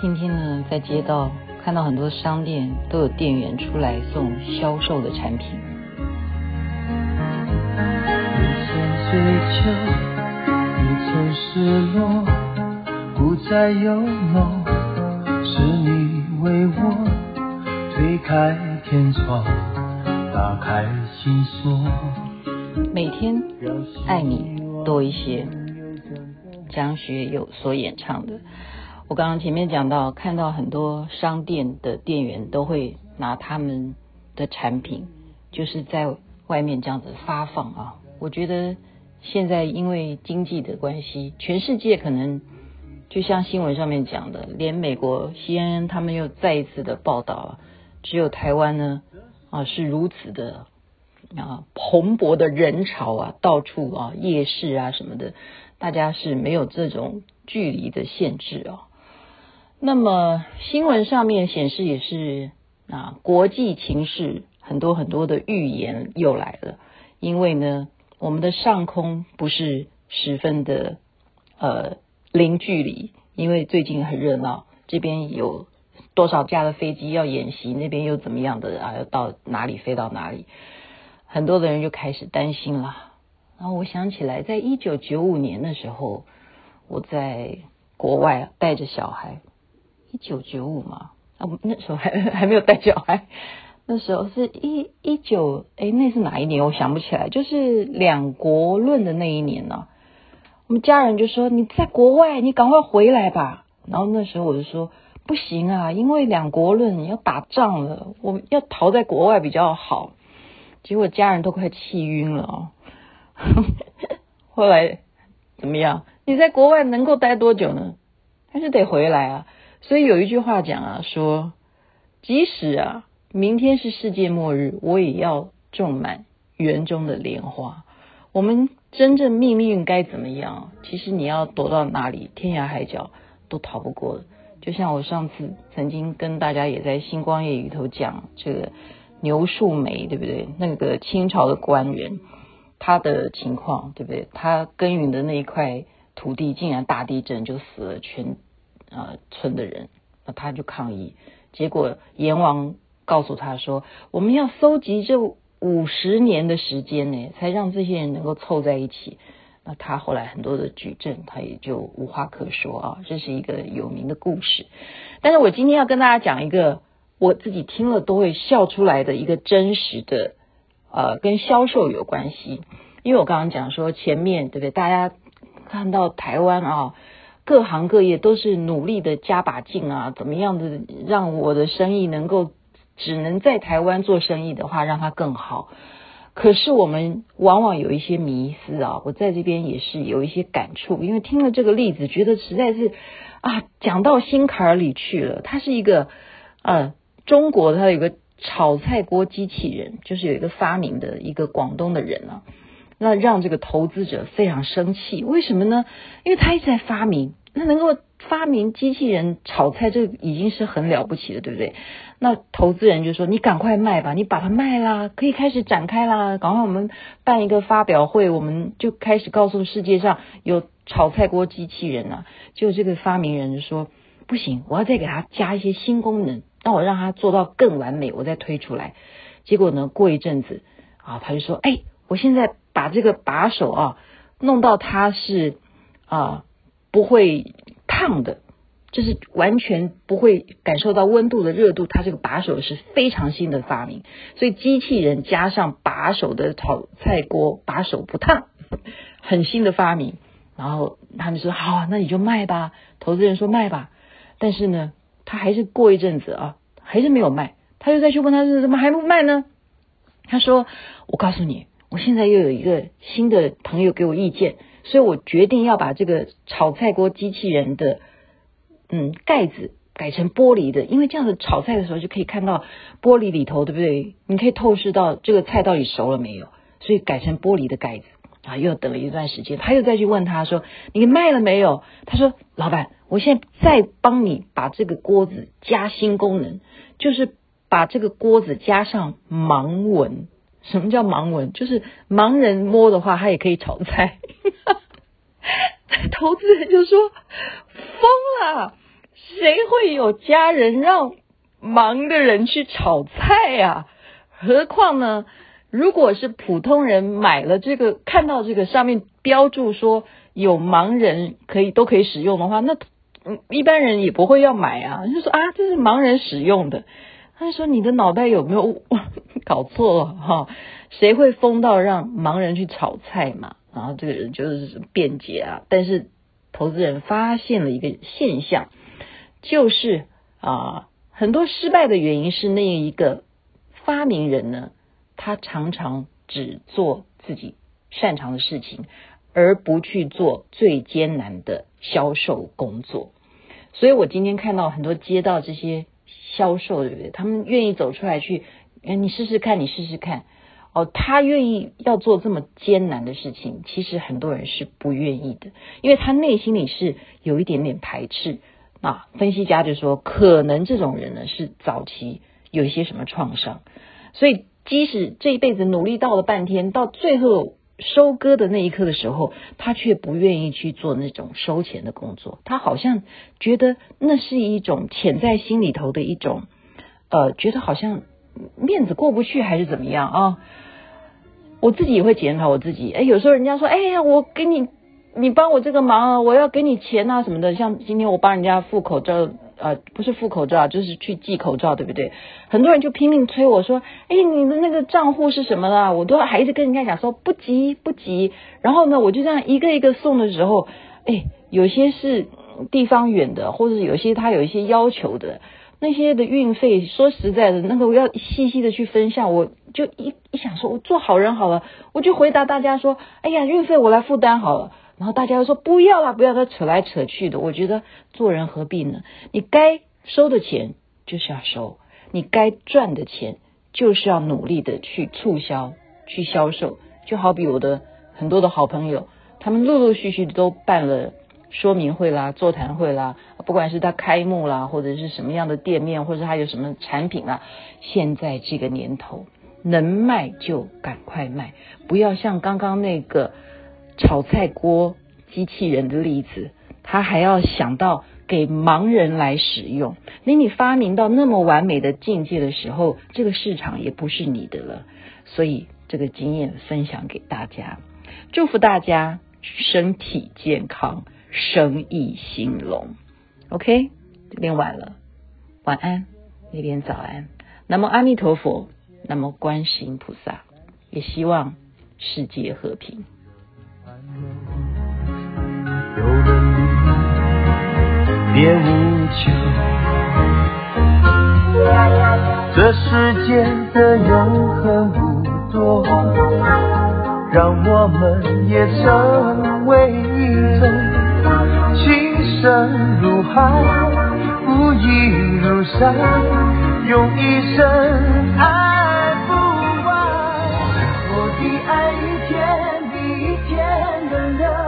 今天呢，在街道看到很多商店都有店员出来送销售的产品。失落，不再有梦，是你为我推开天窗，打开心锁。每天爱你多一些，张学友所演唱的。我刚刚前面讲到，看到很多商店的店员都会拿他们的产品，就是在外面这样子发放啊。我觉得现在因为经济的关系，全世界可能就像新闻上面讲的，连美国 CNN 他们又再一次的报道，只有台湾呢啊是如此的啊蓬勃的人潮啊，到处啊夜市啊什么的，大家是没有这种距离的限制啊。那么新闻上面显示也是啊，国际情势很多很多的预言又来了，因为呢，我们的上空不是十分的呃零距离，因为最近很热闹，这边有多少架的飞机要演习，那边又怎么样的啊，要到哪里飞到哪里，很多的人就开始担心了。然后我想起来，在一九九五年的时候，我在国外带着小孩。一九九五嘛，啊，那时候还 还没有带小孩，那时候是一一九，哎，那是哪一年？我想不起来，就是两国论的那一年呢、我们家人就说：“你在国外，你赶快回来吧。”然后那时候我就说：“不行啊，因为两国论要打仗了，我们要逃在国外比较好。”结果家人都快气晕了哦。后来怎么样？你在国外能够待多久呢？还是得回来啊。所以有一句话讲啊，说即使啊明天是世界末日，我也要种满园中的莲花。我们真正命运该怎么样？其实你要躲到哪里，天涯海角都逃不过。就像我上次曾经跟大家也在星光夜雨头讲这个牛树梅，对不对？那个清朝的官员，他的情况，对不对？他耕耘的那一块土地，竟然大地震就死了全。呃，村的人，那他就抗议，结果阎王告诉他说，我们要搜集这五十年的时间呢，才让这些人能够凑在一起。那他后来很多的举证，他也就无话可说啊。这是一个有名的故事。但是我今天要跟大家讲一个我自己听了都会笑出来的一个真实的，呃，跟销售有关系。因为我刚刚讲说前面对不对？大家看到台湾啊。各行各业都是努力的加把劲啊，怎么样的让我的生意能够只能在台湾做生意的话，让它更好。可是我们往往有一些迷思啊，我在这边也是有一些感触，因为听了这个例子，觉得实在是啊，讲到心坎里去了。它是一个呃，中国它有个炒菜锅机器人，就是有一个发明的一个广东的人啊。那让这个投资者非常生气，为什么呢？因为他一直在发明，那能够发明机器人炒菜，这已经是很了不起的，对不对？那投资人就说：“你赶快卖吧，你把它卖啦，可以开始展开啦，赶快我们办一个发表会，我们就开始告诉世界上有炒菜锅机器人啊。”就这个发明人就说：“不行，我要再给他加一些新功能，让我让他做到更完美，我再推出来。”结果呢，过一阵子啊，他就说：“哎，我现在。”把这个把手啊弄到它是啊不会烫的，就是完全不会感受到温度的热度。它这个把手是非常新的发明，所以机器人加上把手的炒菜锅把手不烫，很新的发明。然后他们说好啊，那你就卖吧。投资人说卖吧，但是呢，他还是过一阵子啊，还是没有卖。他又再去问他，怎么还不卖呢？他说：“我告诉你。”我现在又有一个新的朋友给我意见，所以我决定要把这个炒菜锅机器人的嗯盖子改成玻璃的，因为这样子炒菜的时候就可以看到玻璃里头，对不对？你可以透视到这个菜到底熟了没有，所以改成玻璃的盖子啊。又等了一段时间，他又再去问他说：“你卖了没有？”他说：“老板，我现在再帮你把这个锅子加新功能，就是把这个锅子加上盲文。”什么叫盲文？就是盲人摸的话，他也可以炒菜。投资人就说疯了，谁会有家人让盲的人去炒菜啊？何况呢，如果是普通人买了这个，看到这个上面标注说有盲人可以都可以使用的话，那嗯一般人也不会要买啊，就说啊这是盲人使用的。他说你的脑袋有没有 搞错了哈？谁会疯到让盲人去炒菜嘛？然后这个人就是辩解啊，但是投资人发现了一个现象，就是啊很多失败的原因是那一个。发明人呢，他常常只做自己擅长的事情，而不去做最艰难的销售工作。所以我今天看到很多接到这些销售对不对，他们愿意走出来去，哎，你试试看，你试试看。哦，他愿意要做这么艰难的事情，其实很多人是不愿意的，因为他内心里是有一点点排斥。啊，分析家就说，可能这种人呢是早期。有一些什么创伤，所以即使这一辈子努力到了半天，到最后收割的那一刻的时候，他却不愿意去做那种收钱的工作。他好像觉得那是一种潜在心里头的一种，呃，觉得好像面子过不去还是怎么样啊？我自己也会检讨我自己。哎，有时候人家说，哎呀，我给你，你帮我这个忙啊，我要给你钱啊什么的。像今天我帮人家付口罩。呃，不是付口罩，就是去寄口罩，对不对？很多人就拼命催我说：“哎，你的那个账户是什么啦？”我都还一直跟人家讲说：“不急，不急。”然后呢，我就这样一个一个送的时候，哎，有些是地方远的，或者有些他有一些要求的，那些的运费，说实在的，那个我要细细的去分项，我就一一想说，我做好人好了，我就回答大家说：“哎呀，运费我来负担好了。”然后大家又说不要啦，不要，他扯来扯去的。我觉得做人何必呢？你该收的钱就是要收，你该赚的钱就是要努力的去促销、去销售。就好比我的很多的好朋友，他们陆陆续续都办了说明会啦、座谈会啦，不管是他开幕啦，或者是什么样的店面，或者他有什么产品啦，现在这个年头能卖就赶快卖，不要像刚刚那个。炒菜锅机器人的例子，他还要想到给盲人来使用。那你发明到那么完美的境界的时候，这个市场也不是你的了。所以这个经验分享给大家，祝福大家身体健康，生意兴隆。OK，这边晚了，晚安，那边早安。南无阿弥陀佛，南无观世音菩萨，也希望世界和平。有了你别无求这世间的永恒。不多让我们也成为一对情深如海不移如山用一生爱不完我的爱一天变得亮